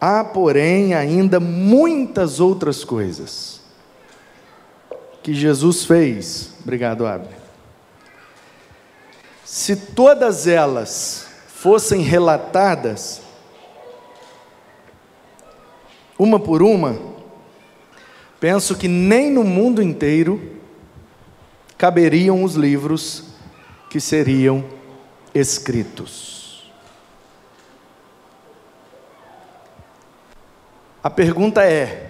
Há, porém, ainda muitas outras coisas que Jesus fez. Obrigado, Abner. Se todas elas fossem relatadas, uma por uma, penso que nem no mundo inteiro caberiam os livros que seriam escritos. A pergunta é: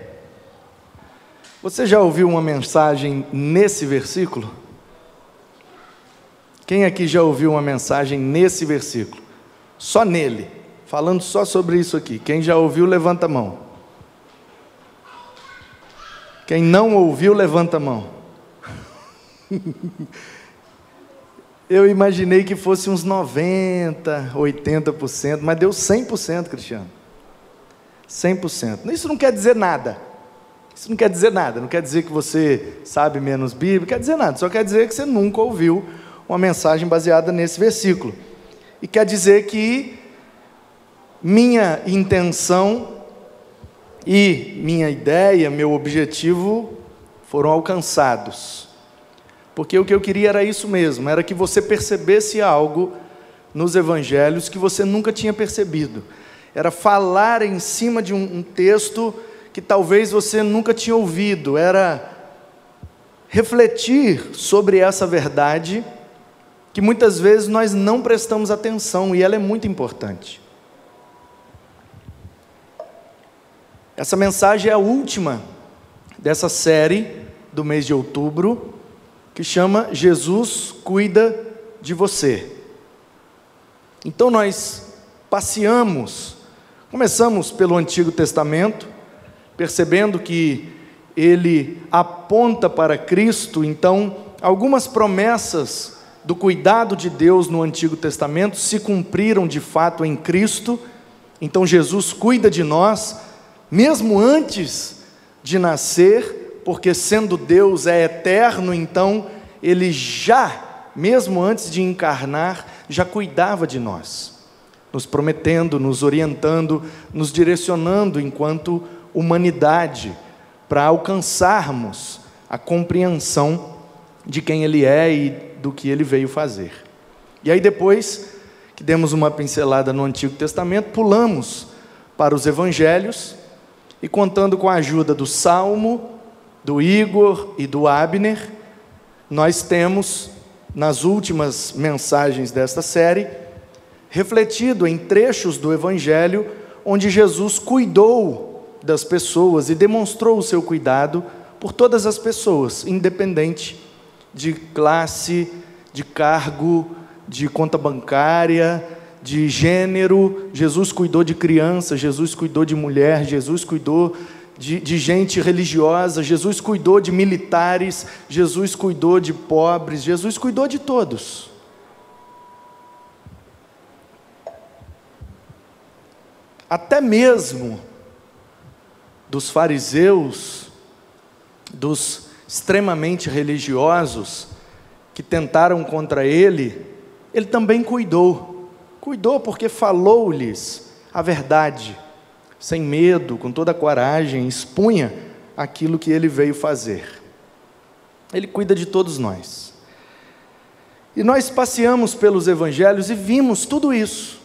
você já ouviu uma mensagem nesse versículo? Quem aqui já ouviu uma mensagem nesse versículo? Só nele, falando só sobre isso aqui. Quem já ouviu, levanta a mão. Quem não ouviu, levanta a mão. Eu imaginei que fosse uns 90, 80%, mas deu 100%, Cristiano. 100%. Isso não quer dizer nada. Isso não quer dizer nada. Não quer dizer que você sabe menos Bíblia, não quer dizer nada. Só quer dizer que você nunca ouviu uma mensagem baseada nesse versículo. E quer dizer que minha intenção e minha ideia, meu objetivo foram alcançados. Porque o que eu queria era isso mesmo, era que você percebesse algo nos evangelhos que você nunca tinha percebido. Era falar em cima de um, um texto que talvez você nunca tinha ouvido, era refletir sobre essa verdade que muitas vezes nós não prestamos atenção e ela é muito importante. Essa mensagem é a última dessa série do mês de outubro, que chama Jesus cuida de você. Então nós passeamos, começamos pelo Antigo Testamento, percebendo que ele aponta para Cristo, então algumas promessas do cuidado de Deus no Antigo Testamento se cumpriram de fato em Cristo. Então Jesus cuida de nós, mesmo antes de nascer, porque sendo Deus é eterno, então ele já, mesmo antes de encarnar, já cuidava de nós, nos prometendo, nos orientando, nos direcionando enquanto humanidade, para alcançarmos a compreensão de quem Ele é e do que Ele veio fazer. E aí, depois que demos uma pincelada no Antigo Testamento, pulamos para os Evangelhos e, contando com a ajuda do Salmo, do Igor e do Abner, nós temos, nas últimas mensagens desta série, refletido em trechos do Evangelho onde Jesus cuidou das pessoas e demonstrou o seu cuidado por todas as pessoas, independente de classe, de cargo, de conta bancária, de gênero. Jesus cuidou de criança, Jesus cuidou de mulher, Jesus cuidou de, de gente religiosa, Jesus cuidou de militares, Jesus cuidou de pobres, Jesus cuidou de todos. Até mesmo dos fariseus, dos extremamente religiosos que tentaram contra ele, ele também cuidou. Cuidou porque falou-lhes a verdade sem medo, com toda coragem, expunha aquilo que ele veio fazer. Ele cuida de todos nós. E nós passeamos pelos evangelhos e vimos tudo isso.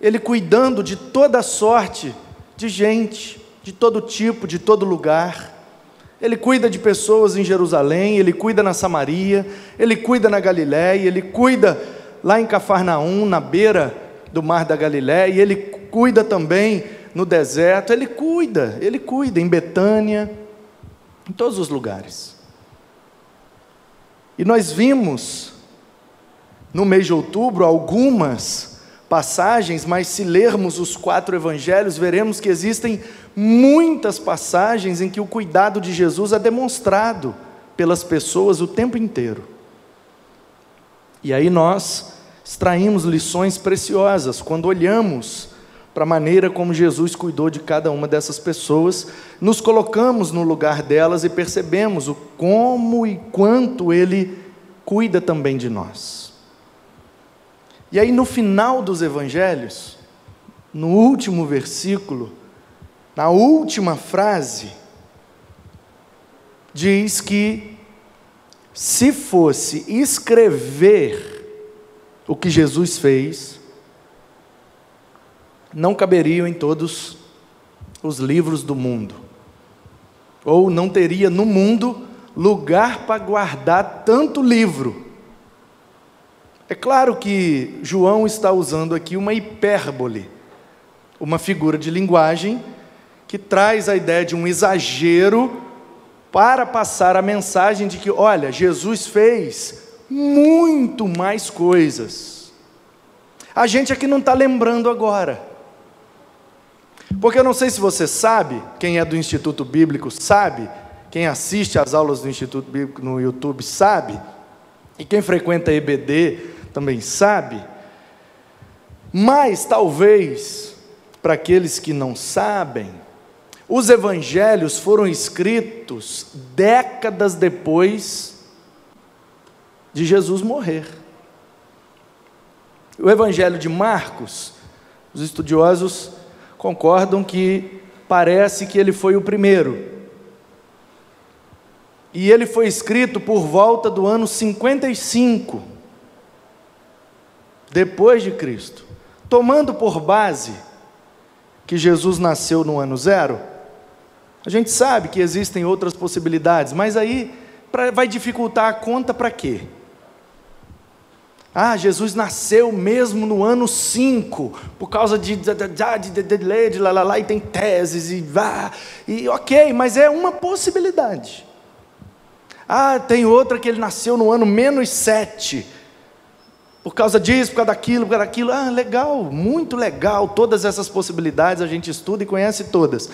Ele cuidando de toda sorte de gente, de todo tipo, de todo lugar. Ele cuida de pessoas em Jerusalém, ele cuida na Samaria, ele cuida na Galiléia, ele cuida lá em Cafarnaum, na beira do mar da Galiléia, ele cuida também no deserto, Ele cuida, Ele cuida em Betânia, em todos os lugares. E nós vimos no mês de outubro algumas passagens, mas se lermos os quatro evangelhos, veremos que existem muitas passagens em que o cuidado de Jesus é demonstrado pelas pessoas o tempo inteiro. E aí nós extraímos lições preciosas quando olhamos para a maneira como Jesus cuidou de cada uma dessas pessoas, nos colocamos no lugar delas e percebemos o como e quanto Ele cuida também de nós. E aí, no final dos evangelhos, no último versículo, na última frase, diz que se fosse escrever o que Jesus fez, não caberiam em todos os livros do mundo, ou não teria no mundo lugar para guardar tanto livro. É claro que João está usando aqui uma hipérbole, uma figura de linguagem que traz a ideia de um exagero para passar a mensagem de que, olha, Jesus fez muito mais coisas. A gente aqui não está lembrando agora. Porque eu não sei se você sabe, quem é do Instituto Bíblico sabe, quem assiste às aulas do Instituto Bíblico no YouTube sabe, e quem frequenta EBD também sabe, mas talvez, para aqueles que não sabem, os evangelhos foram escritos décadas depois de Jesus morrer. O evangelho de Marcos, os estudiosos concordam que parece que ele foi o primeiro. E ele foi escrito por volta do ano 55 depois de Cristo, tomando por base que Jesus nasceu no ano zero, a gente sabe que existem outras possibilidades, mas aí pra, vai dificultar a conta para quê? Ah, Jesus nasceu mesmo no ano 5, por causa de delay, de lá, lá, lá, e tem teses, e vá, e ok, mas é uma possibilidade. Ah, tem outra que ele nasceu no ano menos 7, por causa disso, por causa daquilo, por causa daquilo. Ah, legal, muito legal, todas essas possibilidades a gente estuda e conhece todas.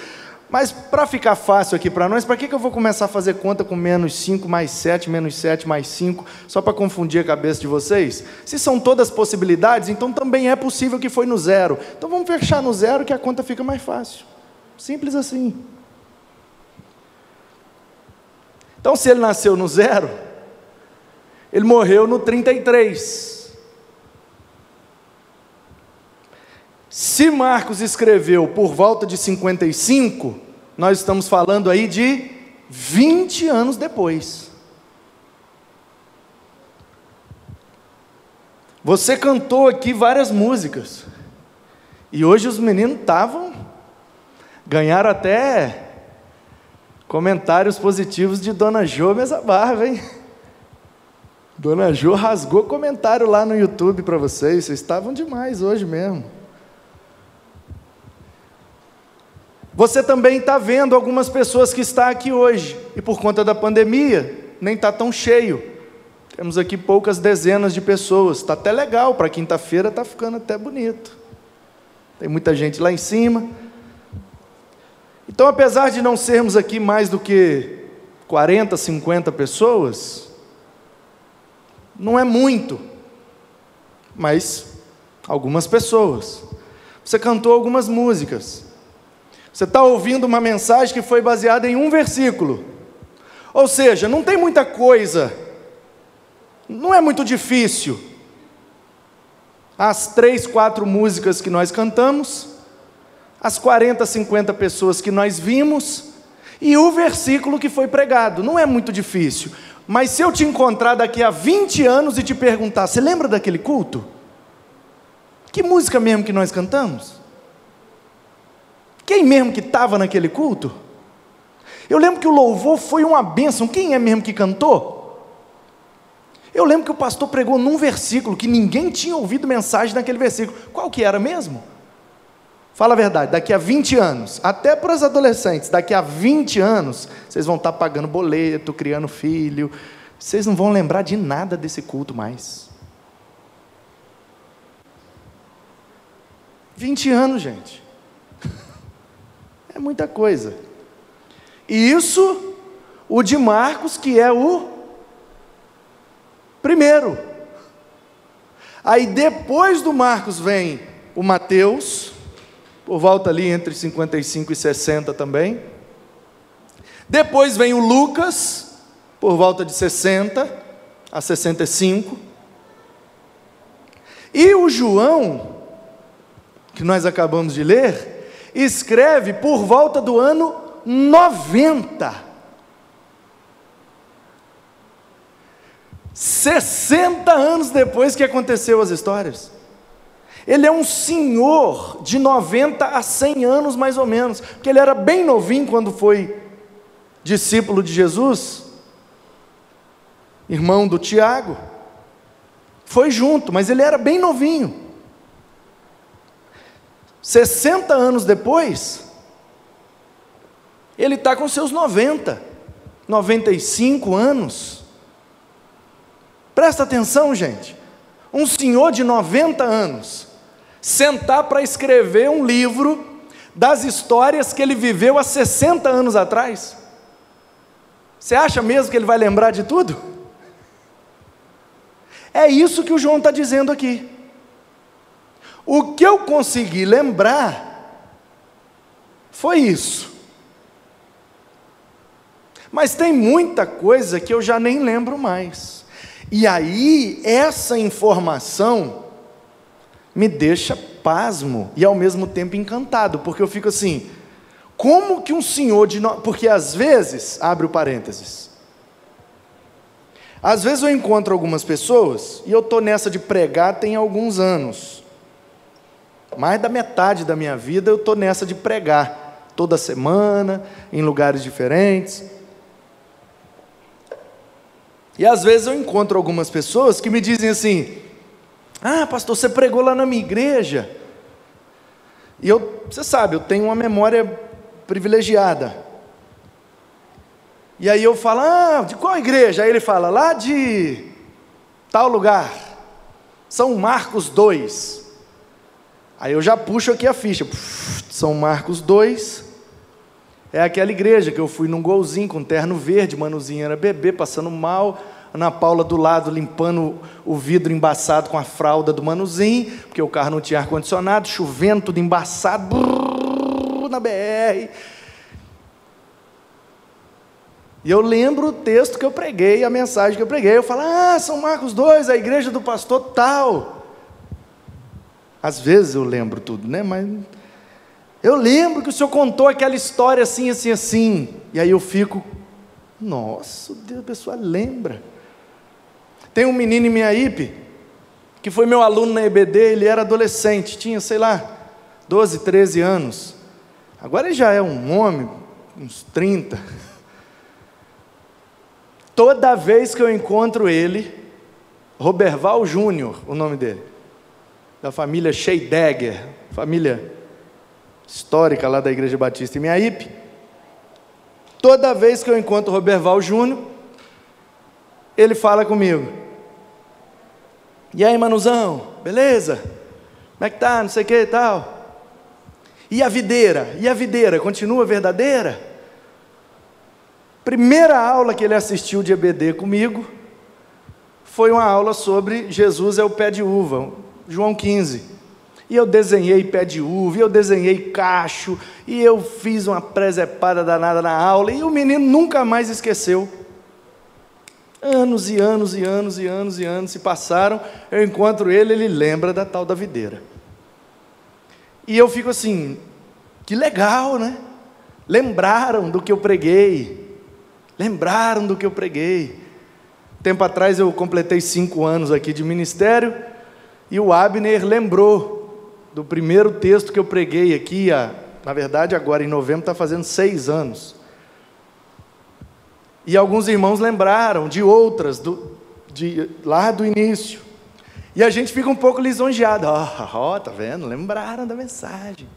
Mas para ficar fácil aqui para nós, para que, que eu vou começar a fazer conta com menos 5 mais 7, menos 7 mais 5, só para confundir a cabeça de vocês? Se são todas possibilidades, então também é possível que foi no zero. Então vamos fechar no zero que a conta fica mais fácil. Simples assim. Então, se ele nasceu no zero, ele morreu no 33. Se Marcos escreveu por volta de 55, nós estamos falando aí de 20 anos depois. Você cantou aqui várias músicas. E hoje os meninos estavam ganharam até comentários positivos de Dona Jô Mesa Barba, hein? Dona Jô rasgou comentário lá no YouTube para vocês. Vocês estavam demais hoje mesmo. Você também está vendo algumas pessoas que estão aqui hoje, e por conta da pandemia, nem está tão cheio. Temos aqui poucas dezenas de pessoas. Está até legal, para quinta-feira está ficando até bonito. Tem muita gente lá em cima. Então, apesar de não sermos aqui mais do que 40, 50 pessoas, não é muito, mas algumas pessoas. Você cantou algumas músicas. Você está ouvindo uma mensagem que foi baseada em um versículo. Ou seja, não tem muita coisa, não é muito difícil. As três, quatro músicas que nós cantamos, as 40, 50 pessoas que nós vimos, e o versículo que foi pregado. Não é muito difícil. Mas se eu te encontrar daqui a 20 anos e te perguntar, você lembra daquele culto? Que música mesmo que nós cantamos? Quem mesmo que estava naquele culto? Eu lembro que o louvor foi uma bênção. Quem é mesmo que cantou? Eu lembro que o pastor pregou num versículo que ninguém tinha ouvido mensagem naquele versículo. Qual que era mesmo? Fala a verdade, daqui a 20 anos, até para os adolescentes, daqui a 20 anos, vocês vão estar tá pagando boleto, criando filho, vocês não vão lembrar de nada desse culto mais. 20 anos, gente. É muita coisa. E isso, o de Marcos, que é o primeiro. Aí depois do Marcos vem o Mateus, por volta ali entre 55 e 60 também. Depois vem o Lucas, por volta de 60 a 65. E o João, que nós acabamos de ler, escreve por volta do ano 90. 60 anos depois que aconteceu as histórias. Ele é um senhor de 90 a 100 anos mais ou menos, porque ele era bem novinho quando foi discípulo de Jesus, irmão do Tiago. Foi junto, mas ele era bem novinho. 60 anos depois, ele está com seus 90, 95 anos. Presta atenção, gente. Um senhor de 90 anos sentar para escrever um livro das histórias que ele viveu há 60 anos atrás. Você acha mesmo que ele vai lembrar de tudo? É isso que o João está dizendo aqui. O que eu consegui lembrar foi isso. Mas tem muita coisa que eu já nem lembro mais. E aí, essa informação me deixa pasmo e ao mesmo tempo encantado, porque eu fico assim: como que um senhor de. No... Porque às vezes, abre o parênteses, às vezes eu encontro algumas pessoas, e eu estou nessa de pregar tem alguns anos, mais da metade da minha vida eu estou nessa de pregar, toda semana, em lugares diferentes. E às vezes eu encontro algumas pessoas que me dizem assim: Ah, pastor, você pregou lá na minha igreja. E eu, você sabe, eu tenho uma memória privilegiada. E aí eu falo: Ah, de qual igreja? Aí ele fala: Lá de tal lugar, São Marcos 2. Aí eu já puxo aqui a ficha. São Marcos 2. É aquela igreja que eu fui num golzinho com terno verde, Manuzinho era bebê, passando mal. Ana Paula do lado limpando o vidro embaçado com a fralda do Manuzinho, porque o carro não tinha ar-condicionado, chovendo, tudo embaçado, brrr, na BR. E eu lembro o texto que eu preguei, a mensagem que eu preguei. Eu falo, ah, São Marcos 2, a igreja do pastor tal. Às vezes eu lembro tudo, né? Mas eu lembro que o senhor contou aquela história assim, assim, assim. E aí eu fico, nossa, Deus, a pessoa lembra. Tem um menino em minha IP, que foi meu aluno na EBD, ele era adolescente, tinha, sei lá, 12, 13 anos. Agora ele já é um homem, uns 30. Toda vez que eu encontro ele, Roberval Júnior, o nome dele, da família Scheidegger, família histórica lá da Igreja Batista em Miaípe. Toda vez que eu encontro o Roberval Júnior, ele fala comigo. E aí, Manuzão, beleza? Como é que tá? Não sei o que e tal. E a videira? E a videira continua verdadeira? Primeira aula que ele assistiu de EBD comigo foi uma aula sobre Jesus é o pé de uva, João 15. E eu desenhei pé de uva, e eu desenhei cacho, e eu fiz uma presepada danada na aula, e o menino nunca mais esqueceu. Anos e anos e anos e anos e anos se passaram, eu encontro ele, ele lembra da tal da videira. E eu fico assim, que legal, né? Lembraram do que eu preguei, lembraram do que eu preguei. Tempo atrás eu completei cinco anos aqui de ministério, e o Abner lembrou do primeiro texto que eu preguei aqui, a, na verdade, agora em novembro está fazendo seis anos. E alguns irmãos lembraram de outras, do, de, lá do início. E a gente fica um pouco lisonjeado. Ó, oh, oh, tá vendo? Lembraram da mensagem.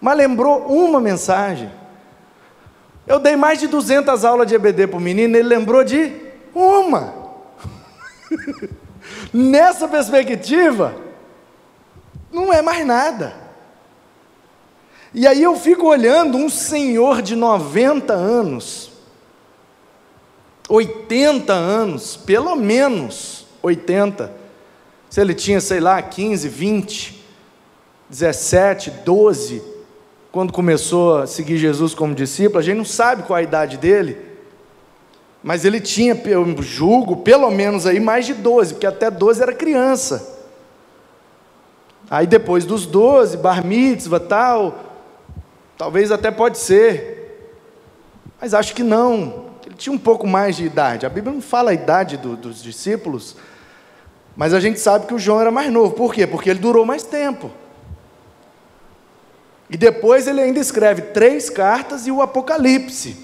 Mas lembrou uma mensagem. Eu dei mais de 200 aulas de EBD para o menino, ele lembrou de uma. Nessa perspectiva, não é mais nada. E aí eu fico olhando um senhor de 90 anos, 80 anos, pelo menos 80. Se ele tinha, sei lá, 15, 20, 17, 12, quando começou a seguir Jesus como discípulo, a gente não sabe qual a idade dele, mas ele tinha, eu julgo, pelo menos aí mais de 12, porque até 12 era criança. Aí depois dos 12, bar mitzvah tal, Talvez até pode ser, mas acho que não. Ele tinha um pouco mais de idade. A Bíblia não fala a idade do, dos discípulos, mas a gente sabe que o João era mais novo. Por quê? Porque ele durou mais tempo. E depois ele ainda escreve três cartas e o Apocalipse.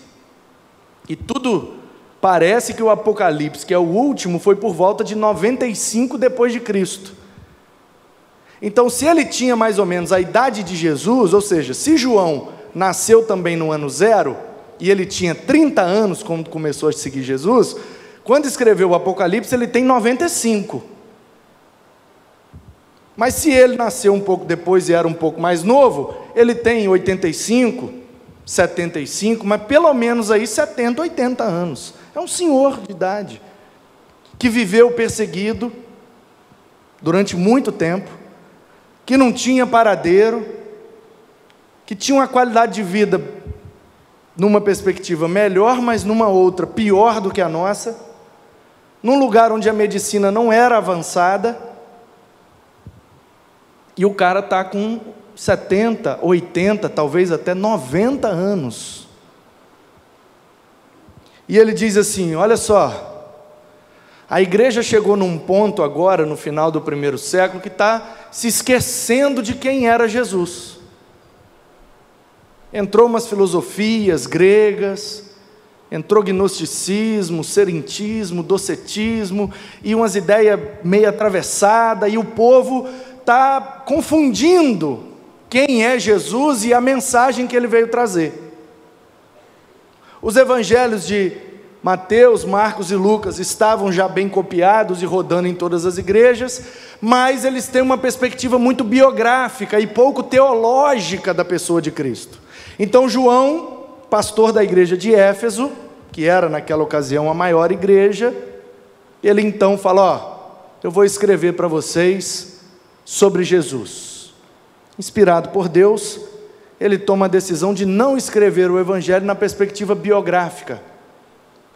E tudo parece que o Apocalipse, que é o último, foi por volta de 95 depois de Cristo. Então, se ele tinha mais ou menos a idade de Jesus, ou seja, se João nasceu também no ano zero, e ele tinha 30 anos quando começou a seguir Jesus, quando escreveu o Apocalipse, ele tem 95. Mas se ele nasceu um pouco depois e era um pouco mais novo, ele tem 85, 75, mas pelo menos aí 70, 80 anos. É um senhor de idade que viveu perseguido durante muito tempo que não tinha paradeiro, que tinha uma qualidade de vida numa perspectiva melhor, mas numa outra pior do que a nossa, num lugar onde a medicina não era avançada, e o cara está com 70, 80, talvez até 90 anos. E ele diz assim: Olha só, a igreja chegou num ponto agora, no final do primeiro século, que está se esquecendo de quem era Jesus. Entrou umas filosofias gregas, entrou gnosticismo, serentismo, docetismo, e umas ideias meio atravessadas, e o povo está confundindo quem é Jesus e a mensagem que ele veio trazer. Os evangelhos de Mateus, Marcos e Lucas estavam já bem copiados e rodando em todas as igrejas, mas eles têm uma perspectiva muito biográfica e pouco teológica da pessoa de Cristo. Então, João, pastor da igreja de Éfeso, que era naquela ocasião a maior igreja, ele então fala: Ó, eu vou escrever para vocês sobre Jesus. Inspirado por Deus, ele toma a decisão de não escrever o evangelho na perspectiva biográfica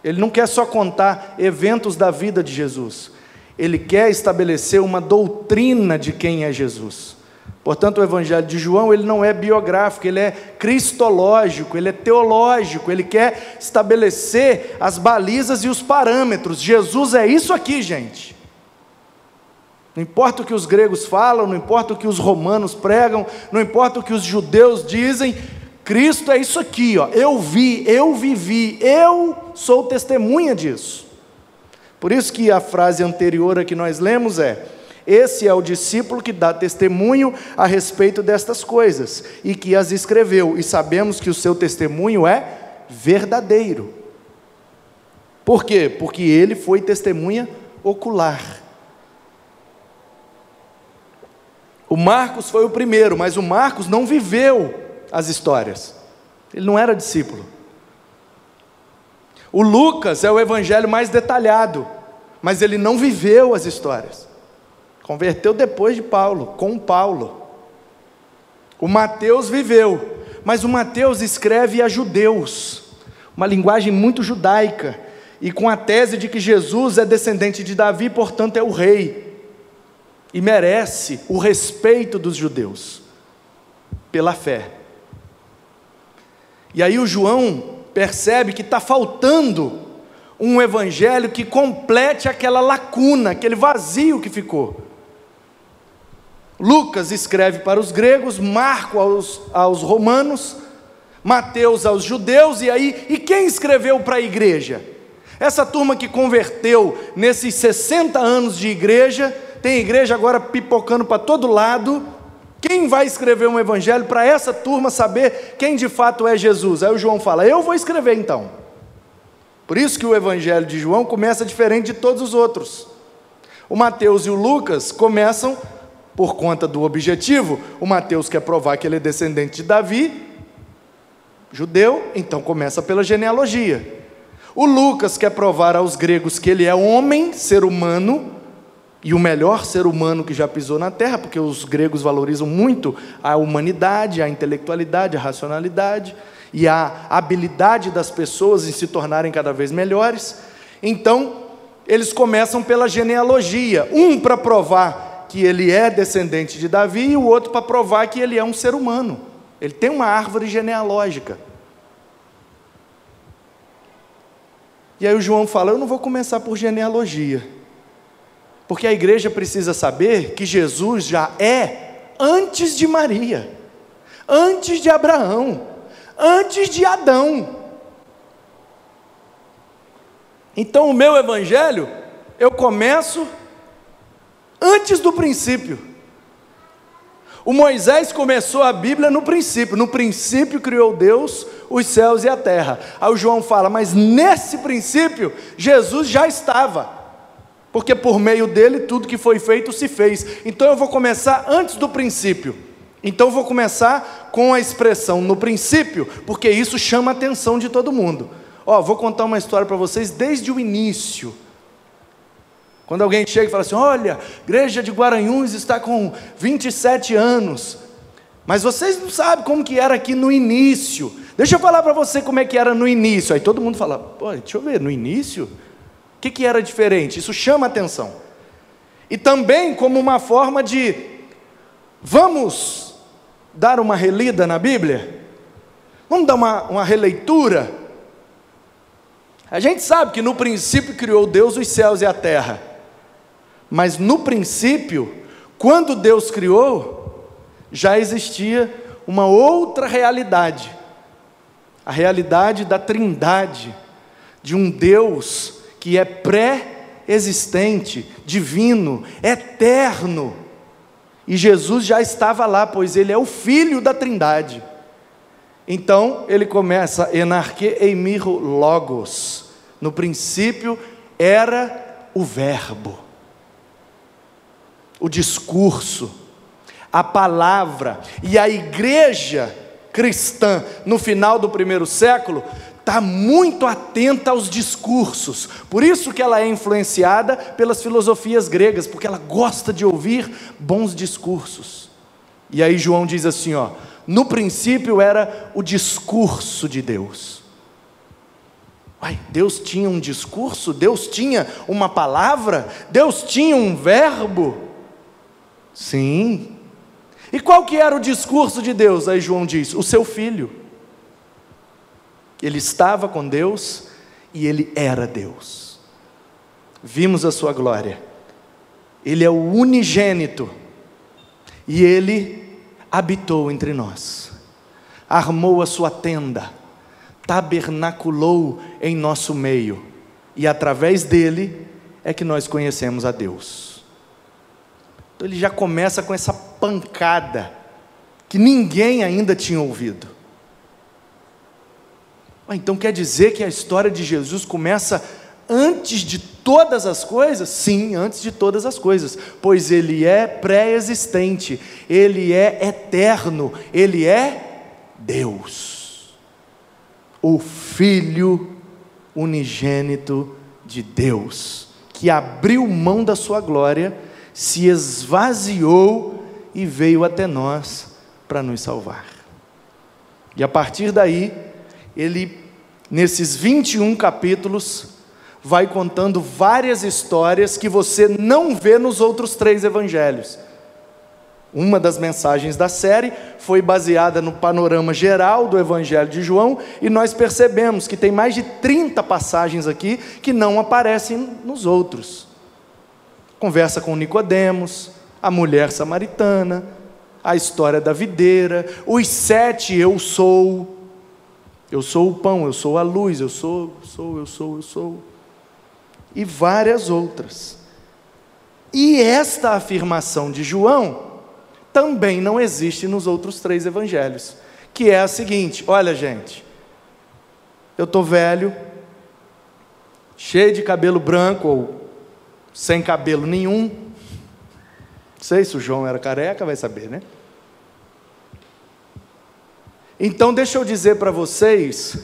ele não quer só contar eventos da vida de Jesus, ele quer estabelecer uma doutrina de quem é Jesus. Portanto, o Evangelho de João ele não é biográfico, ele é cristológico, ele é teológico, ele quer estabelecer as balizas e os parâmetros. Jesus é isso aqui, gente. Não importa o que os gregos falam, não importa o que os romanos pregam, não importa o que os judeus dizem, Cristo é isso aqui, ó. Eu vi, eu vivi, eu sou testemunha disso. Por isso que a frase anterior a que nós lemos é: esse é o discípulo que dá testemunho a respeito destas coisas e que as escreveu, e sabemos que o seu testemunho é verdadeiro. Por quê? Porque ele foi testemunha ocular. O Marcos foi o primeiro, mas o Marcos não viveu as histórias. Ele não era discípulo. O Lucas é o evangelho mais detalhado, mas ele não viveu as histórias. Converteu depois de Paulo, com Paulo. O Mateus viveu, mas o Mateus escreve a judeus, uma linguagem muito judaica, e com a tese de que Jesus é descendente de Davi, portanto é o rei, e merece o respeito dos judeus, pela fé. E aí o João percebe que está faltando um evangelho que complete aquela lacuna, aquele vazio que ficou. Lucas escreve para os gregos, Marco aos, aos romanos, Mateus aos judeus, e aí, e quem escreveu para a igreja? Essa turma que converteu nesses 60 anos de igreja, tem igreja agora pipocando para todo lado, quem vai escrever um evangelho para essa turma saber quem de fato é Jesus? Aí o João fala: Eu vou escrever então. Por isso que o evangelho de João começa diferente de todos os outros. O Mateus e o Lucas começam por conta do objetivo. O Mateus quer provar que ele é descendente de Davi, judeu, então começa pela genealogia. O Lucas quer provar aos gregos que ele é homem, ser humano, e o melhor ser humano que já pisou na terra, porque os gregos valorizam muito a humanidade, a intelectualidade, a racionalidade e a habilidade das pessoas em se tornarem cada vez melhores. Então, eles começam pela genealogia, um para provar que ele é descendente de Davi e o outro para provar que ele é um ser humano. Ele tem uma árvore genealógica. E aí o João fala: Eu não vou começar por genealogia, porque a igreja precisa saber que Jesus já é antes de Maria, antes de Abraão, antes de Adão. Então o meu evangelho, eu começo antes do princípio. O Moisés começou a Bíblia no princípio. No princípio criou Deus os céus e a terra. Aí o João fala, mas nesse princípio Jesus já estava. Porque por meio dele tudo que foi feito se fez. Então eu vou começar antes do princípio. Então eu vou começar com a expressão no princípio, porque isso chama a atenção de todo mundo. Ó, vou contar uma história para vocês desde o início. Quando alguém chega e fala assim: Olha, igreja de Guaranhuns está com 27 anos, mas vocês não sabem como que era aqui no início. Deixa eu falar para você como é que era no início. Aí todo mundo fala: Pô, deixa eu ver, no início? O que, que era diferente? Isso chama atenção. E também como uma forma de, vamos dar uma relida na Bíblia? Vamos dar uma, uma releitura? A gente sabe que no princípio criou Deus os céus e a terra. Mas no princípio, quando Deus criou, já existia uma outra realidade, a realidade da Trindade, de um Deus que é pré-existente, divino, eterno. E Jesus já estava lá, pois ele é o filho da Trindade. Então ele começa enarque eimiro logos. No princípio era o verbo o discurso, a palavra, e a igreja cristã no final do primeiro século está muito atenta aos discursos, por isso que ela é influenciada pelas filosofias gregas, porque ela gosta de ouvir bons discursos. E aí João diz assim, ó, no princípio era o discurso de Deus. Uai, Deus tinha um discurso, Deus tinha uma palavra, Deus tinha um verbo. Sim. E qual que era o discurso de Deus? Aí João diz: o seu filho. Ele estava com Deus e ele era Deus. Vimos a sua glória. Ele é o unigênito e ele habitou entre nós. Armou a sua tenda, tabernaculou em nosso meio e através dele é que nós conhecemos a Deus. Então ele já começa com essa pancada que ninguém ainda tinha ouvido. Ah, então quer dizer que a história de Jesus começa antes de todas as coisas? Sim, antes de todas as coisas, pois ele é pré-existente, ele é eterno, ele é Deus, o Filho unigênito de Deus, que abriu mão da sua glória se esvaziou e veio até nós para nos salvar. E a partir daí, ele, nesses 21 capítulos, vai contando várias histórias que você não vê nos outros três evangelhos. Uma das mensagens da série foi baseada no panorama geral do Evangelho de João, e nós percebemos que tem mais de 30 passagens aqui que não aparecem nos outros conversa com Nicodemos, a mulher samaritana, a história da videira, os sete eu sou, eu sou o pão, eu sou a luz, eu sou, eu sou, eu sou, eu sou, e várias outras. E esta afirmação de João também não existe nos outros três evangelhos, que é a seguinte: olha, gente, eu estou velho, cheio de cabelo branco ou sem cabelo nenhum. Não sei se o João era careca, vai saber, né? Então, deixa eu dizer para vocês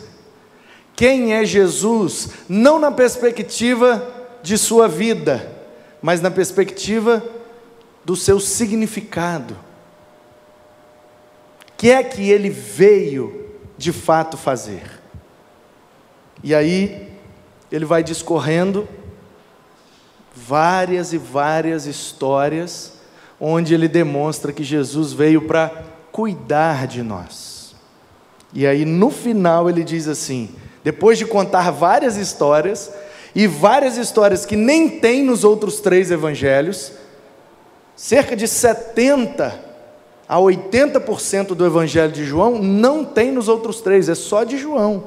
quem é Jesus, não na perspectiva de sua vida, mas na perspectiva do seu significado. O que é que ele veio de fato fazer? E aí, ele vai discorrendo várias e várias histórias onde ele demonstra que Jesus veio para cuidar de nós. E aí no final ele diz assim: depois de contar várias histórias, e várias histórias que nem tem nos outros três evangelhos, cerca de 70 a 80% do evangelho de João não tem nos outros três, é só de João.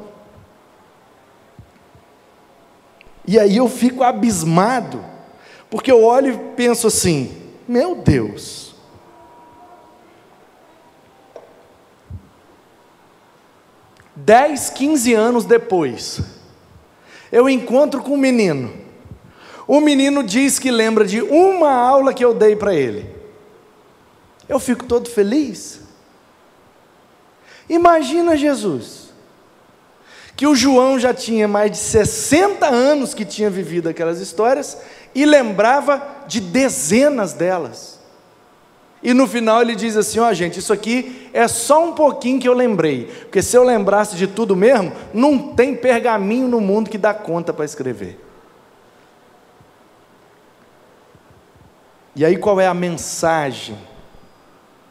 E aí eu fico abismado, porque eu olho e penso assim: meu Deus, dez, quinze anos depois, eu encontro com um menino. O menino diz que lembra de uma aula que eu dei para ele. Eu fico todo feliz. Imagina Jesus, que o João já tinha mais de 60 anos que tinha vivido aquelas histórias e lembrava de dezenas delas. E no final ele diz assim: ó, oh, gente, isso aqui é só um pouquinho que eu lembrei, porque se eu lembrasse de tudo mesmo, não tem pergaminho no mundo que dá conta para escrever. E aí qual é a mensagem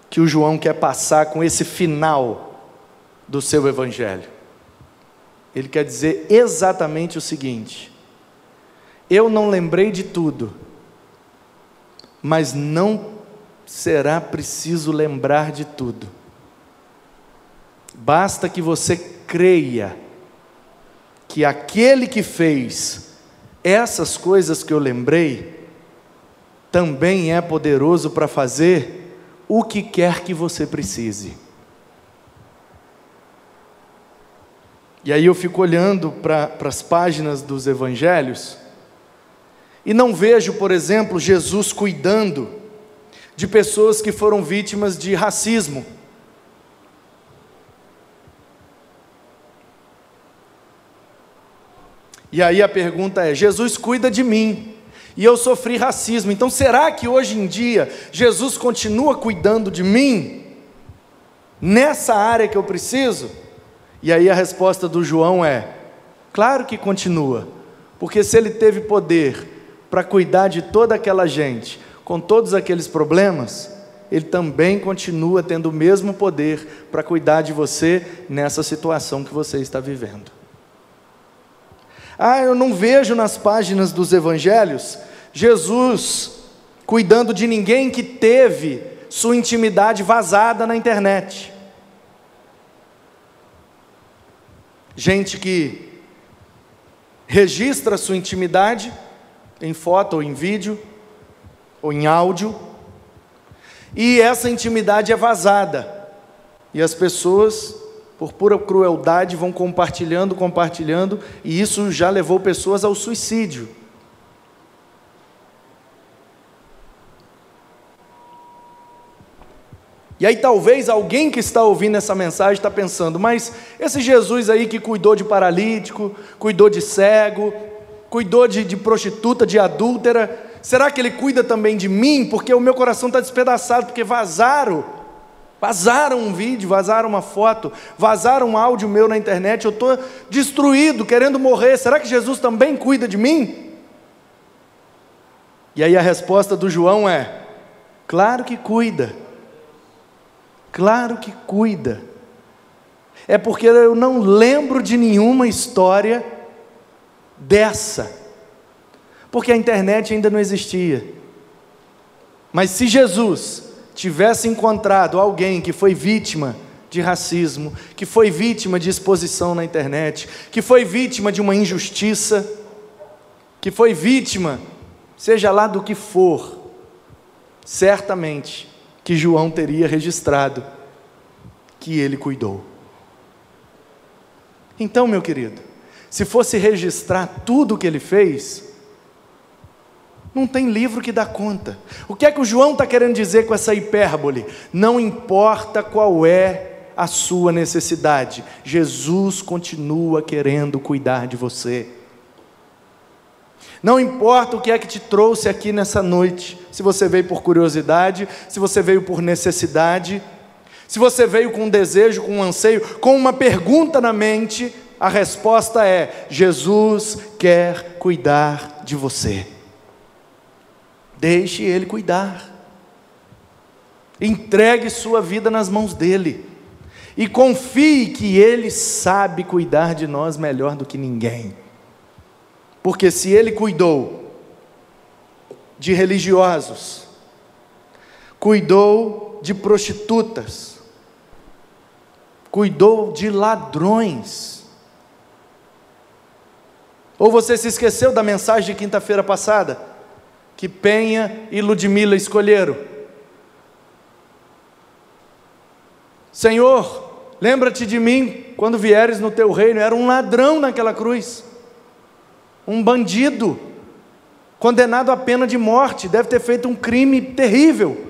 que o João quer passar com esse final do seu evangelho? Ele quer dizer exatamente o seguinte: eu não lembrei de tudo, mas não será preciso lembrar de tudo. Basta que você creia que aquele que fez essas coisas que eu lembrei também é poderoso para fazer o que quer que você precise. E aí eu fico olhando para as páginas dos evangelhos e não vejo, por exemplo, Jesus cuidando de pessoas que foram vítimas de racismo. E aí a pergunta é: Jesus cuida de mim e eu sofri racismo, então será que hoje em dia Jesus continua cuidando de mim nessa área que eu preciso? E aí a resposta do João é: claro que continua, porque se ele teve poder para cuidar de toda aquela gente, com todos aqueles problemas, Ele também continua tendo o mesmo poder para cuidar de você nessa situação que você está vivendo. Ah, eu não vejo nas páginas dos evangelhos Jesus cuidando de ninguém que teve sua intimidade vazada na internet. Gente que registra sua intimidade em foto ou em vídeo, ou em áudio, e essa intimidade é vazada. E as pessoas, por pura crueldade, vão compartilhando, compartilhando, e isso já levou pessoas ao suicídio. E aí talvez alguém que está ouvindo essa mensagem está pensando, mas esse Jesus aí que cuidou de paralítico, cuidou de cego, cuidou de, de prostituta, de adúltera, Será que Ele cuida também de mim? Porque o meu coração está despedaçado, porque vazaram, vazaram um vídeo, vazaram uma foto, vazaram um áudio meu na internet, eu estou destruído, querendo morrer. Será que Jesus também cuida de mim? E aí a resposta do João é: claro que cuida, claro que cuida. É porque eu não lembro de nenhuma história dessa porque a internet ainda não existia. Mas se Jesus tivesse encontrado alguém que foi vítima de racismo, que foi vítima de exposição na internet, que foi vítima de uma injustiça, que foi vítima, seja lá do que for, certamente que João teria registrado que ele cuidou. Então, meu querido, se fosse registrar tudo o que ele fez, não tem livro que dá conta. O que é que o João está querendo dizer com essa hipérbole? Não importa qual é a sua necessidade, Jesus continua querendo cuidar de você. Não importa o que é que te trouxe aqui nessa noite, se você veio por curiosidade, se você veio por necessidade, se você veio com um desejo, com um anseio, com uma pergunta na mente, a resposta é: Jesus quer cuidar de você. Deixe Ele cuidar. Entregue sua vida nas mãos dele. E confie que ele sabe cuidar de nós melhor do que ninguém. Porque se ele cuidou de religiosos, cuidou de prostitutas, cuidou de ladrões. Ou você se esqueceu da mensagem de quinta-feira passada? Que Penha e Ludmila escolheram. Senhor, lembra-te de mim quando vieres no teu reino. Era um ladrão naquela cruz, um bandido, condenado à pena de morte, deve ter feito um crime terrível.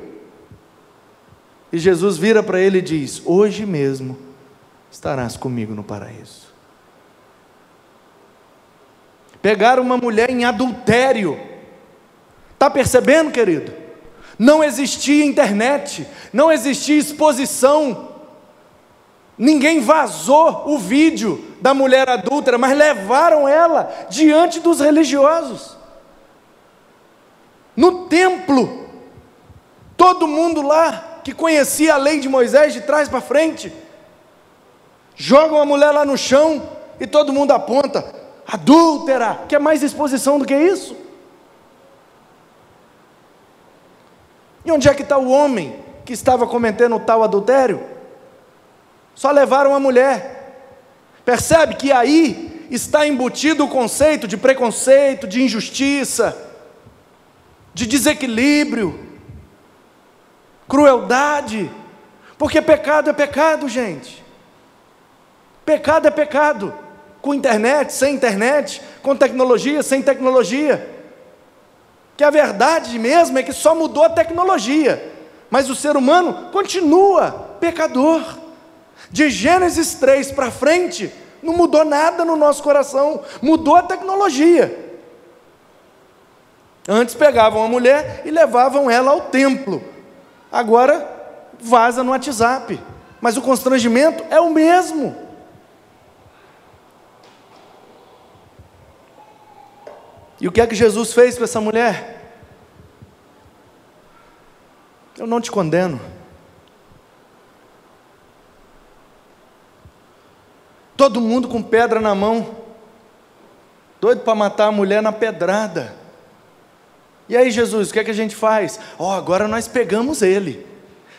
E Jesus vira para ele e diz: Hoje mesmo estarás comigo no paraíso. Pegaram uma mulher em adultério. Está percebendo, querido? Não existia internet, não existia exposição. Ninguém vazou o vídeo da mulher adúltera, mas levaram ela diante dos religiosos. No templo, todo mundo lá que conhecia a lei de Moisés de trás para frente, jogam a mulher lá no chão e todo mundo aponta: adúltera, quer mais exposição do que isso? E onde é que está o homem que estava cometendo tal adultério? Só levaram a mulher. Percebe que aí está embutido o conceito de preconceito, de injustiça, de desequilíbrio, crueldade, porque pecado é pecado, gente. Pecado é pecado, com internet, sem internet, com tecnologia, sem tecnologia. Que a verdade mesmo é que só mudou a tecnologia, mas o ser humano continua pecador. De Gênesis 3 para frente, não mudou nada no nosso coração, mudou a tecnologia. Antes pegavam a mulher e levavam ela ao templo, agora vaza no WhatsApp, mas o constrangimento é o mesmo. E o que é que Jesus fez com essa mulher? Eu não te condeno. Todo mundo com pedra na mão, doido para matar a mulher na pedrada. E aí, Jesus, o que é que a gente faz? Ó, oh, agora nós pegamos ele.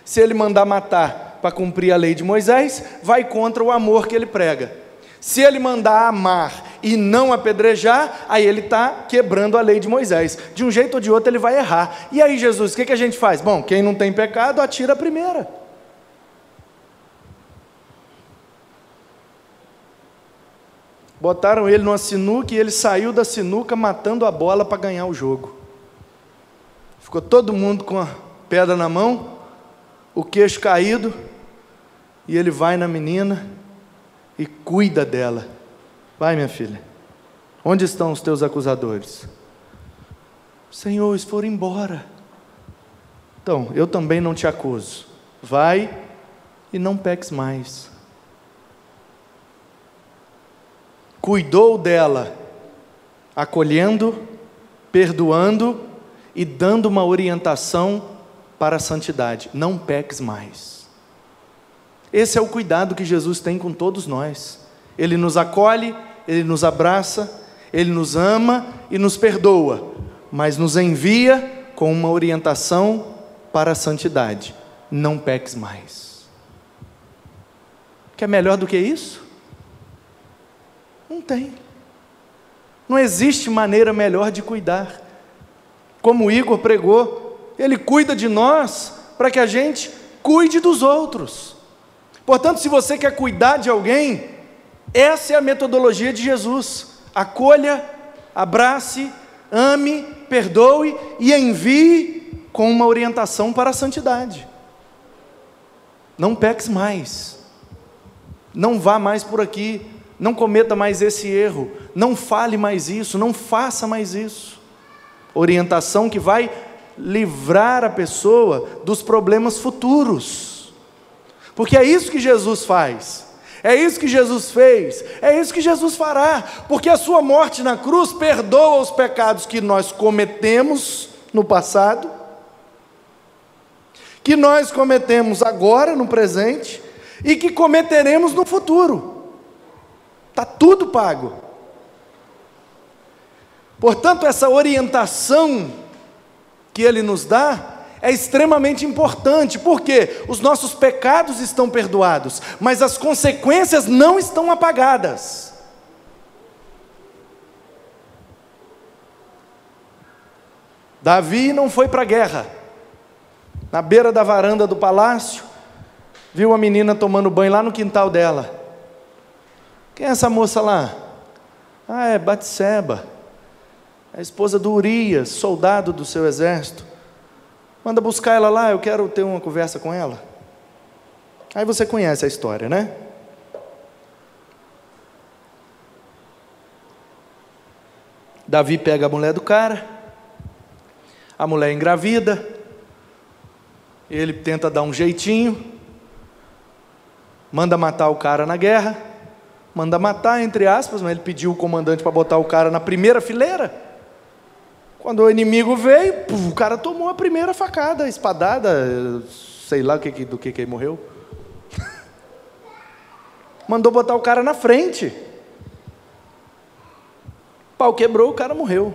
Se ele mandar matar para cumprir a lei de Moisés, vai contra o amor que ele prega. Se ele mandar amar e não apedrejar, aí ele está quebrando a lei de Moisés. De um jeito ou de outro ele vai errar. E aí, Jesus, o que, que a gente faz? Bom, quem não tem pecado, atira a primeira. Botaram ele numa sinuca e ele saiu da sinuca matando a bola para ganhar o jogo. Ficou todo mundo com a pedra na mão, o queixo caído, e ele vai na menina e cuida dela. Vai, minha filha. Onde estão os teus acusadores? Senhor, eles foram embora. Então, eu também não te acuso. Vai e não peques mais. Cuidou dela, acolhendo, perdoando e dando uma orientação para a santidade. Não peques mais. Esse é o cuidado que Jesus tem com todos nós. Ele nos acolhe, ele nos abraça, ele nos ama e nos perdoa, mas nos envia com uma orientação para a santidade. Não peques mais. Quer melhor do que isso? Não tem. Não existe maneira melhor de cuidar. Como o Igor pregou, ele cuida de nós para que a gente cuide dos outros. Portanto, se você quer cuidar de alguém, essa é a metodologia de Jesus. Acolha, abrace, ame, perdoe e envie com uma orientação para a santidade. Não peques mais. Não vá mais por aqui. Não cometa mais esse erro. Não fale mais isso. Não faça mais isso. Orientação que vai livrar a pessoa dos problemas futuros. Porque é isso que Jesus faz. É isso que Jesus fez, é isso que Jesus fará, porque a sua morte na cruz perdoa os pecados que nós cometemos no passado, que nós cometemos agora, no presente, e que cometeremos no futuro. Está tudo pago. Portanto, essa orientação que ele nos dá é extremamente importante, porque os nossos pecados estão perdoados, mas as consequências não estão apagadas. Davi não foi para a guerra. Na beira da varanda do palácio, viu a menina tomando banho lá no quintal dela. Quem é essa moça lá? Ah, é Batseba, a esposa do Urias, soldado do seu exército. Manda buscar ela lá, eu quero ter uma conversa com ela. Aí você conhece a história, né? Davi pega a mulher do cara, a mulher engravida, ele tenta dar um jeitinho, manda matar o cara na guerra, manda matar, entre aspas, mas ele pediu o comandante para botar o cara na primeira fileira. Quando o inimigo veio, o cara tomou a primeira facada, espadada, sei lá do que, que ele morreu. Mandou botar o cara na frente. O pau quebrou, o cara morreu.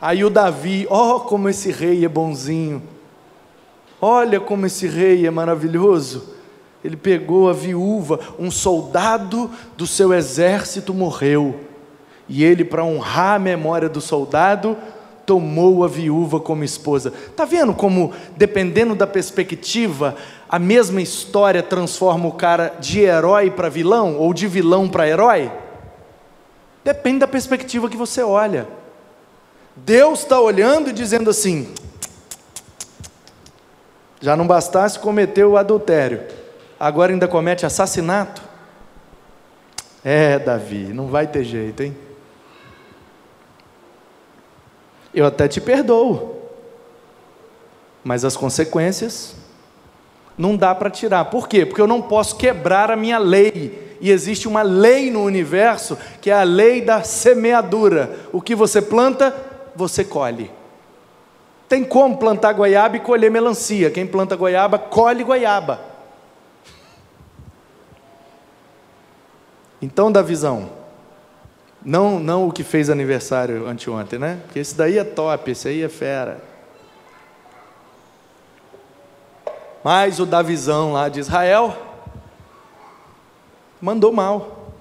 Aí o Davi, ó oh, como esse rei é bonzinho. Olha como esse rei é maravilhoso. Ele pegou a viúva, um soldado do seu exército morreu e ele, para honrar a memória do soldado, tomou a viúva como esposa. Está vendo como, dependendo da perspectiva, a mesma história transforma o cara de herói para vilão ou de vilão para herói? Depende da perspectiva que você olha. Deus está olhando e dizendo assim: já não bastasse cometer o adultério, agora ainda comete assassinato? É, Davi, não vai ter jeito, hein? Eu até te perdoo. Mas as consequências não dá para tirar. Por quê? Porque eu não posso quebrar a minha lei. E existe uma lei no universo que é a lei da semeadura. O que você planta, você colhe. Tem como plantar goiaba e colher melancia. Quem planta goiaba, colhe goiaba. Então, da visão. Não, não o que fez aniversário anteontem, né? Porque esse daí é top, esse aí é fera. Mas o da visão lá de Israel mandou mal.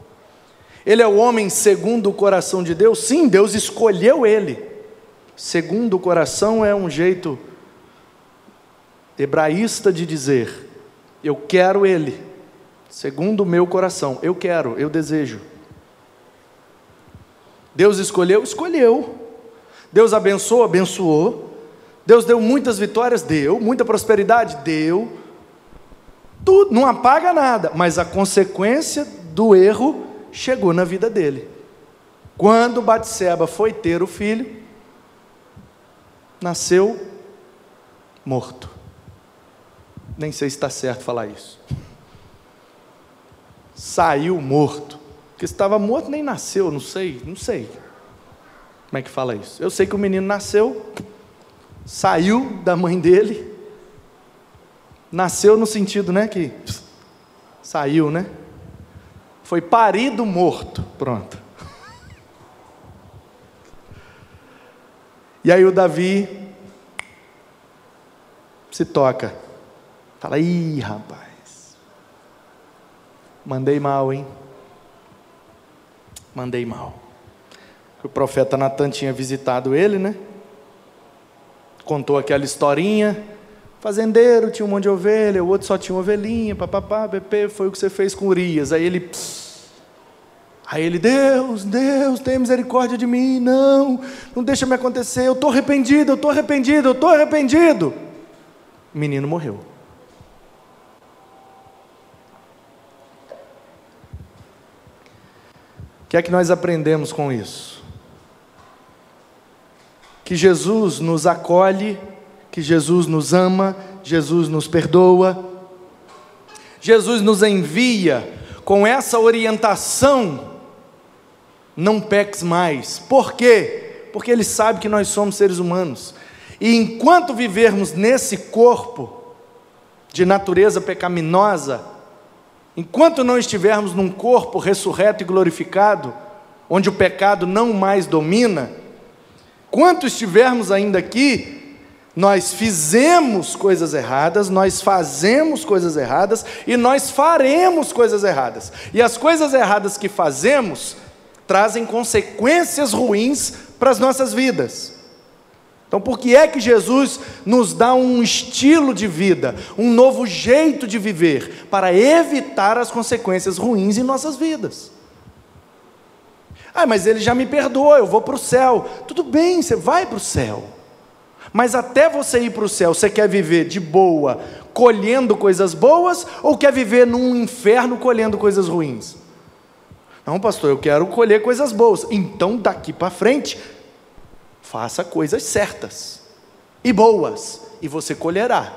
Ele é o homem segundo o coração de Deus? Sim, Deus escolheu ele. Segundo o coração é um jeito hebraísta de dizer: eu quero ele. Segundo o meu coração, eu quero, eu desejo. Deus escolheu? Escolheu. Deus abençoou? Abençoou. Deus deu muitas vitórias? Deu. Muita prosperidade? Deu. Tudo, não apaga nada, mas a consequência do erro chegou na vida dele. Quando Batseba foi ter o filho, nasceu morto. Nem sei se está certo falar isso. Saiu morto. Porque estava morto nem nasceu, não sei, não sei. Como é que fala isso? Eu sei que o menino nasceu, saiu da mãe dele, nasceu no sentido, né, que saiu, né? Foi parido morto, pronto. E aí o Davi se toca. Fala, ih, rapaz, mandei mal, hein? Mandei mal. O profeta Natan tinha visitado ele, né? Contou aquela historinha. Fazendeiro tinha um monte de ovelha, o outro só tinha ovelhinha, papapá, bebê, foi o que você fez com Urias. Aí ele. Pss, aí ele, Deus, Deus, tem misericórdia de mim, não, não deixa me acontecer, eu estou arrependido, eu estou arrependido, eu estou arrependido. O menino morreu. Que é que nós aprendemos com isso? Que Jesus nos acolhe, que Jesus nos ama, Jesus nos perdoa, Jesus nos envia com essa orientação: não peques mais. Por quê? Porque Ele sabe que nós somos seres humanos E enquanto vivermos nesse corpo de natureza pecaminosa, enquanto não estivermos num corpo ressurreto e glorificado, onde o pecado não mais domina, enquanto estivermos ainda aqui, nós fizemos coisas erradas, nós fazemos coisas erradas e nós faremos coisas erradas. E as coisas erradas que fazemos trazem consequências ruins para as nossas vidas. Então, por que é que Jesus nos dá um estilo de vida, um novo jeito de viver, para evitar as consequências ruins em nossas vidas? Ah, mas ele já me perdoou, eu vou para o céu. Tudo bem, você vai para o céu. Mas até você ir para o céu, você quer viver de boa, colhendo coisas boas, ou quer viver num inferno colhendo coisas ruins? Não, pastor, eu quero colher coisas boas. Então, daqui para frente, Faça coisas certas e boas, e você colherá.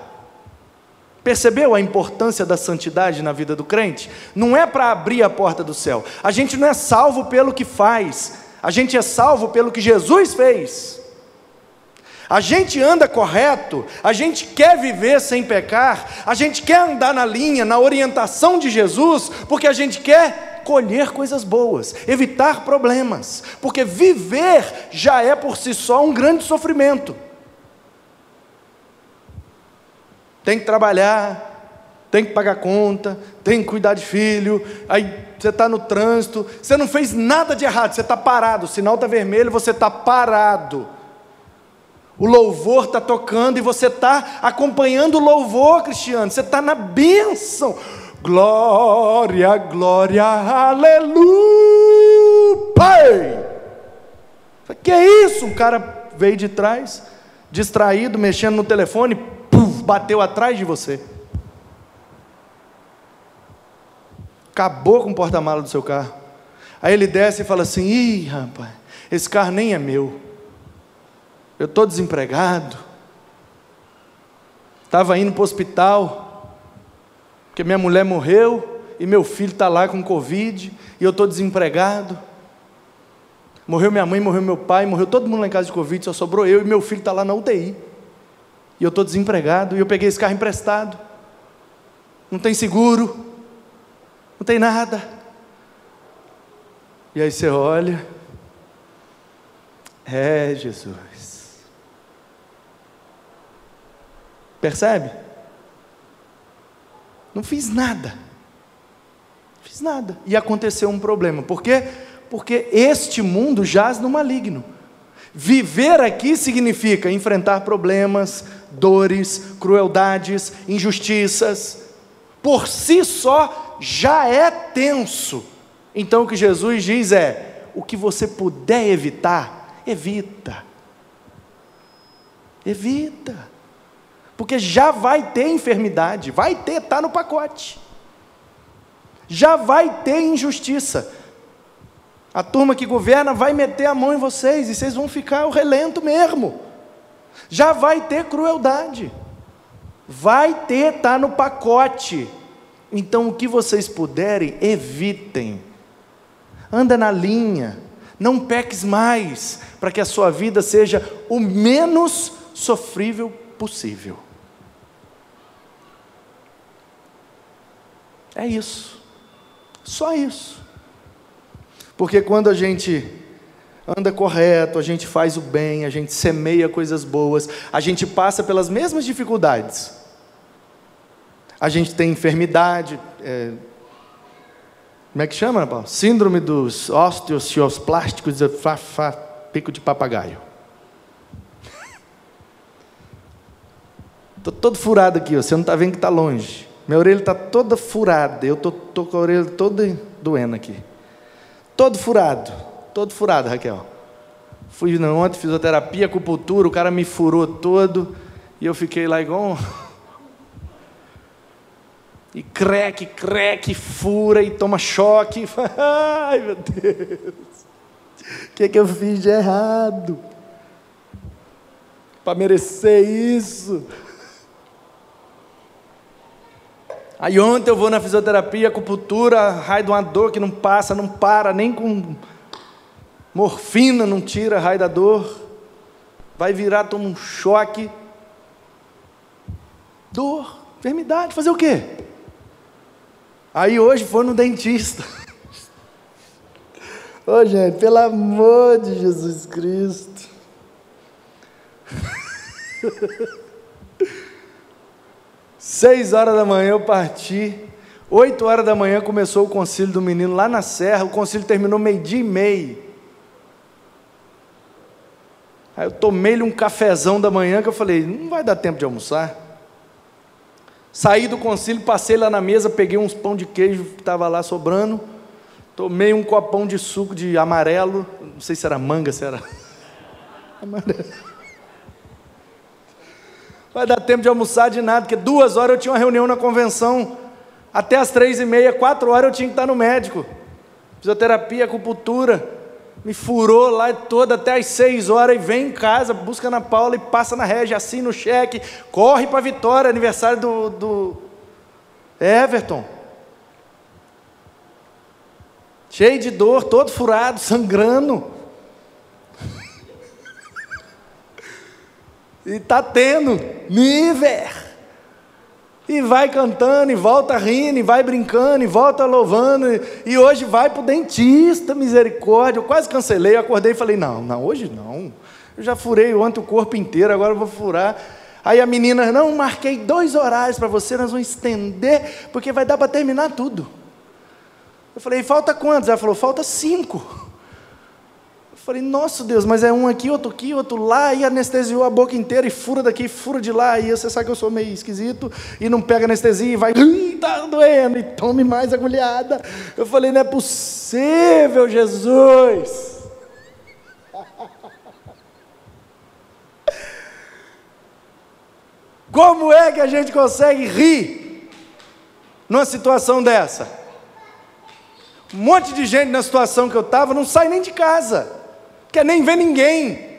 Percebeu a importância da santidade na vida do crente? Não é para abrir a porta do céu. A gente não é salvo pelo que faz, a gente é salvo pelo que Jesus fez. A gente anda correto, a gente quer viver sem pecar, a gente quer andar na linha, na orientação de Jesus, porque a gente quer colher coisas boas, evitar problemas, porque viver já é por si só um grande sofrimento. Tem que trabalhar, tem que pagar conta, tem que cuidar de filho, aí você está no trânsito, você não fez nada de errado, você está parado, o sinal está vermelho, você está parado. O louvor está tocando e você está acompanhando o louvor, Cristiano, você está na bênção. Glória, glória, aleluia. Que é isso? Um cara veio de trás, distraído, mexendo no telefone, puf, bateu atrás de você. Acabou com o porta-mala do seu carro. Aí ele desce e fala assim: Ih, rapaz, esse carro nem é meu. Eu estou desempregado. Estava indo para o hospital porque minha mulher morreu e meu filho está lá com Covid e eu estou desempregado. Morreu minha mãe, morreu meu pai, morreu todo mundo lá em casa de Covid, só sobrou eu e meu filho está lá na UTI. E eu estou desempregado e eu peguei esse carro emprestado. Não tem seguro, não tem nada. E aí você olha, é Jesus. Percebe? Não fiz nada. Não fiz nada. E aconteceu um problema. Por quê? Porque este mundo jaz no maligno. Viver aqui significa enfrentar problemas, dores, crueldades, injustiças. Por si só já é tenso. Então o que Jesus diz é: o que você puder evitar, evita. Evita. Porque já vai ter enfermidade, vai ter, está no pacote. Já vai ter injustiça. A turma que governa vai meter a mão em vocês e vocês vão ficar o relento mesmo. Já vai ter crueldade. Vai ter, está no pacote. Então, o que vocês puderem, evitem. Anda na linha. Não peques mais, para que a sua vida seja o menos sofrível possível. É isso. Só isso. Porque quando a gente anda correto, a gente faz o bem, a gente semeia coisas boas, a gente passa pelas mesmas dificuldades. A gente tem enfermidade, é, como é que chama? Síndrome dos osteocioplásticos de pico de papagaio. Estou todo furado aqui, você não está vendo que está longe. Minha orelha está toda furada, eu estou com a orelha toda doendo aqui. Todo furado, todo furado, Raquel. Fui ontem, fisioterapia, acupuntura, o cara me furou todo, e eu fiquei lá igual E creque, creque, fura e toma choque. Ai, meu Deus. O que, é que eu fiz de errado? Para merecer isso? Aí ontem eu vou na fisioterapia, acupuntura, raio de uma dor que não passa, não para, nem com morfina não tira raio da dor. vai virar, toma um choque. Dor, enfermidade, fazer o quê? Aí hoje foi no dentista. Ô oh, gente, pelo amor de Jesus Cristo. Seis horas da manhã eu parti. Oito horas da manhã começou o concílio do menino lá na serra. O concílio terminou meio-dia e meio. Aí eu tomei-lhe um cafezão da manhã que eu falei, não vai dar tempo de almoçar. Saí do concílio, passei lá na mesa, peguei uns pão de queijo que estava lá sobrando, tomei um copão de suco de amarelo, não sei se era manga, se era amarelo. Vai dar tempo de almoçar de nada, porque duas horas eu tinha uma reunião na convenção, até as três e meia, quatro horas eu tinha que estar no médico. Fisioterapia, acupuntura me furou lá toda até as seis horas e vem em casa, busca na Paula e passa na régua, assina o cheque, corre para a Vitória, aniversário do, do Everton. Cheio de dor, todo furado, sangrando. E tá tendo, nível. E vai cantando, e volta rindo, e vai brincando, e volta louvando, e, e hoje vai para o dentista, misericórdia. Eu quase cancelei, acordei e falei: não, não, hoje não. Eu já furei ontem o corpo inteiro, agora eu vou furar. Aí a menina, não, marquei dois horários para você, nós vamos estender, porque vai dar para terminar tudo. Eu falei, falta quantos? Ela falou, falta cinco. Falei, nossa Deus, mas é um aqui, outro aqui, outro lá, e anestesiou a boca inteira, e fura daqui, fura de lá, e você sabe que eu sou meio esquisito, e não pega anestesia, e vai, está doendo, e tome mais agulhada. Eu falei, não é possível, Jesus. Como é que a gente consegue rir numa situação dessa? Um monte de gente na situação que eu estava não sai nem de casa quer nem ver ninguém.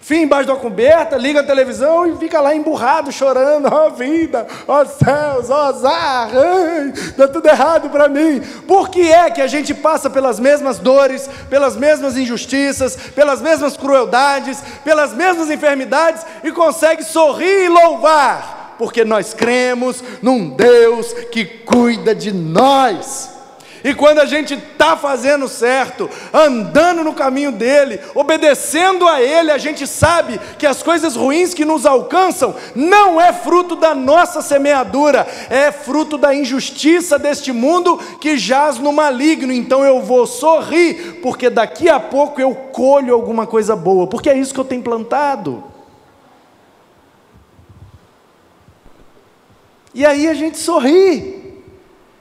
Fim embaixo da coberta, liga a televisão e fica lá emburrado, chorando, ó oh, vida, ó oh, céus, ó oh, azar, dá tudo errado para mim. Por que é que a gente passa pelas mesmas dores, pelas mesmas injustiças, pelas mesmas crueldades, pelas mesmas enfermidades e consegue sorrir e louvar? Porque nós cremos num Deus que cuida de nós. E quando a gente está fazendo certo, andando no caminho dele, obedecendo a ele, a gente sabe que as coisas ruins que nos alcançam não é fruto da nossa semeadura, é fruto da injustiça deste mundo que jaz no maligno. Então eu vou sorrir, porque daqui a pouco eu colho alguma coisa boa, porque é isso que eu tenho plantado. E aí a gente sorri,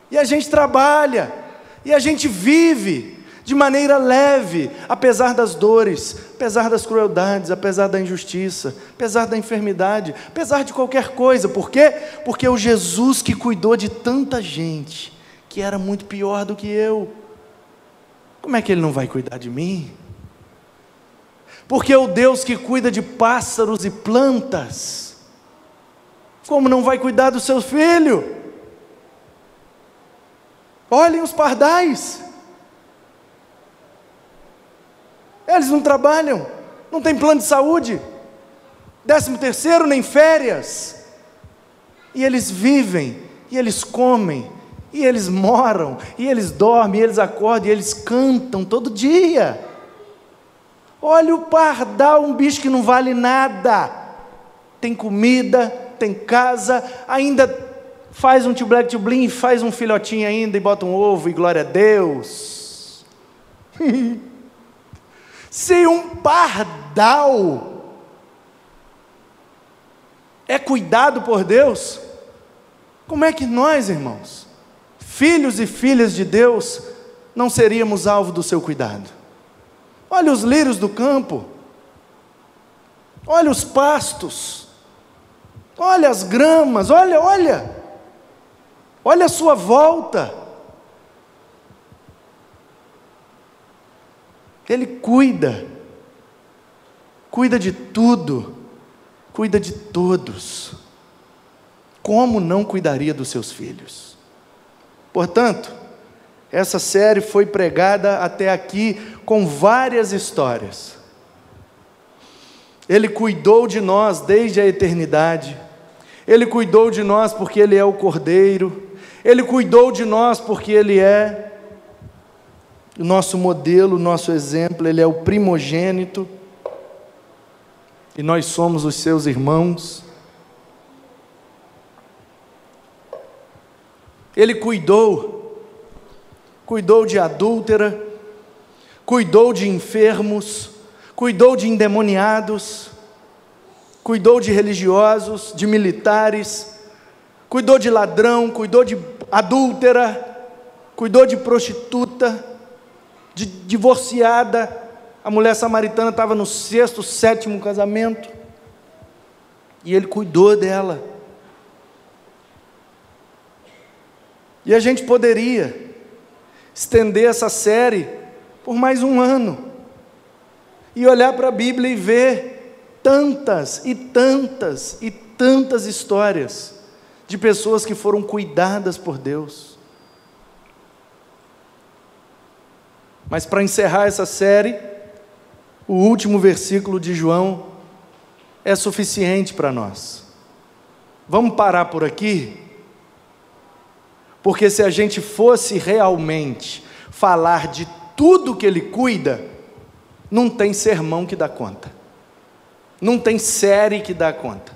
e a gente trabalha, e a gente vive de maneira leve, apesar das dores, apesar das crueldades, apesar da injustiça, apesar da enfermidade, apesar de qualquer coisa. Por quê? Porque o Jesus que cuidou de tanta gente, que era muito pior do que eu, como é que ele não vai cuidar de mim? Porque o Deus que cuida de pássaros e plantas, como não vai cuidar do seu filho? Olhem os pardais. Eles não trabalham, não tem plano de saúde, décimo terceiro nem férias. E eles vivem, e eles comem, e eles moram, e eles dormem, e eles acordam, e eles cantam todo dia. Olha o pardal, um bicho que não vale nada. Tem comida, tem casa, ainda faz um tio black tio blim, faz um filhotinho ainda e bota um ovo e glória a Deus. Se um pardal é cuidado por Deus, como é que nós, irmãos, filhos e filhas de Deus, não seríamos alvo do seu cuidado? Olha os lírios do campo, olha os pastos, olha as gramas, olha, olha. Olha a sua volta. Ele cuida, cuida de tudo, cuida de todos. Como não cuidaria dos seus filhos? Portanto, essa série foi pregada até aqui com várias histórias. Ele cuidou de nós desde a eternidade. Ele cuidou de nós porque Ele é o Cordeiro. Ele cuidou de nós porque Ele é o nosso modelo, o nosso exemplo. Ele é o primogênito. E nós somos os seus irmãos. Ele cuidou, cuidou de adúltera, cuidou de enfermos, cuidou de endemoniados, cuidou de religiosos, de militares, cuidou de ladrão, cuidou de adúltera, cuidou de prostituta, de divorciada. A mulher samaritana estava no sexto, sétimo casamento. E ele cuidou dela. E a gente poderia estender essa série por mais um ano e olhar para a Bíblia e ver tantas e tantas e tantas histórias de pessoas que foram cuidadas por Deus. Mas para encerrar essa série, o último versículo de João é suficiente para nós. Vamos parar por aqui? Porque se a gente fosse realmente falar de tudo que ele cuida, não tem sermão que dá conta. Não tem série que dá conta.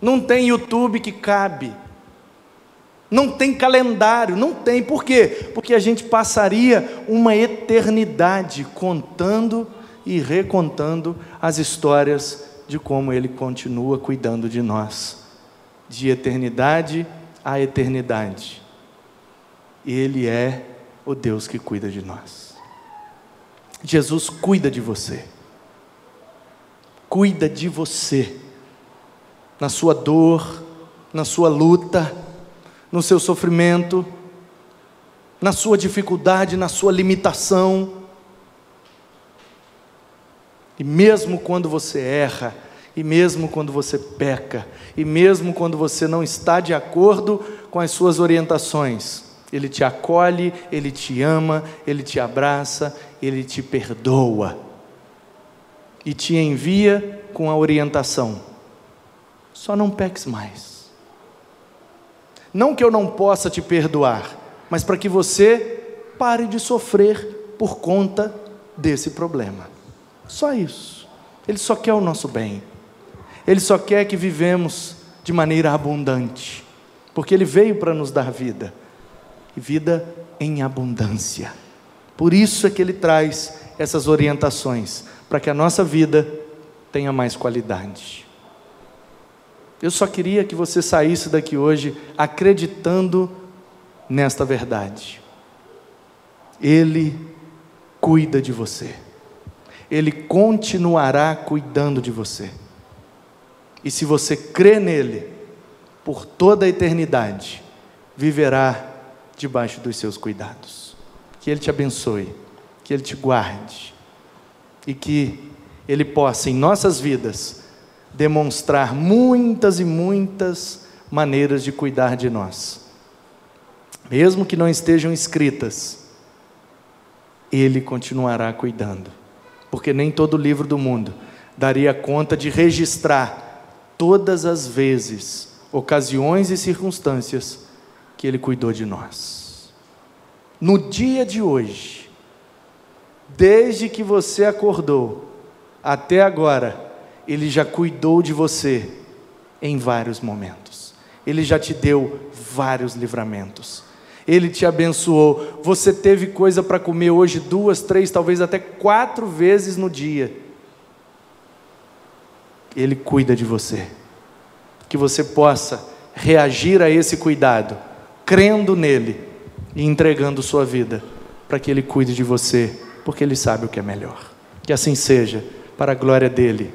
Não tem YouTube que cabe. Não tem calendário, não tem. Por quê? Porque a gente passaria uma eternidade contando e recontando as histórias de como Ele continua cuidando de nós, de eternidade a eternidade. Ele é o Deus que cuida de nós. Jesus cuida de você cuida de você, na sua dor, na sua luta, no seu sofrimento, na sua dificuldade, na sua limitação. E mesmo quando você erra, e mesmo quando você peca, e mesmo quando você não está de acordo com as suas orientações, Ele te acolhe, Ele te ama, Ele te abraça, Ele te perdoa e te envia com a orientação: só não peques mais. Não que eu não possa te perdoar, mas para que você pare de sofrer por conta desse problema. Só isso. Ele só quer o nosso bem. Ele só quer que vivemos de maneira abundante, porque ele veio para nos dar vida e vida em abundância. Por isso é que ele traz essas orientações para que a nossa vida tenha mais qualidade. Eu só queria que você saísse daqui hoje acreditando nesta verdade. Ele cuida de você. Ele continuará cuidando de você. E se você crê nele, por toda a eternidade, viverá debaixo dos seus cuidados. Que ele te abençoe, que ele te guarde e que Ele possa, em nossas vidas, demonstrar muitas e muitas maneiras de cuidar de nós, mesmo que não estejam escritas, Ele continuará cuidando, porque nem todo livro do mundo daria conta de registrar todas as vezes, ocasiões e circunstâncias que Ele cuidou de nós. No dia de hoje, Desde que você acordou até agora, Ele já cuidou de você em vários momentos. Ele já te deu vários livramentos. Ele te abençoou. Você teve coisa para comer hoje duas, três, talvez até quatro vezes no dia. Ele cuida de você. Que você possa reagir a esse cuidado, crendo nele e entregando sua vida, para que Ele cuide de você porque Ele sabe o que é melhor. Que assim seja, para a glória dele,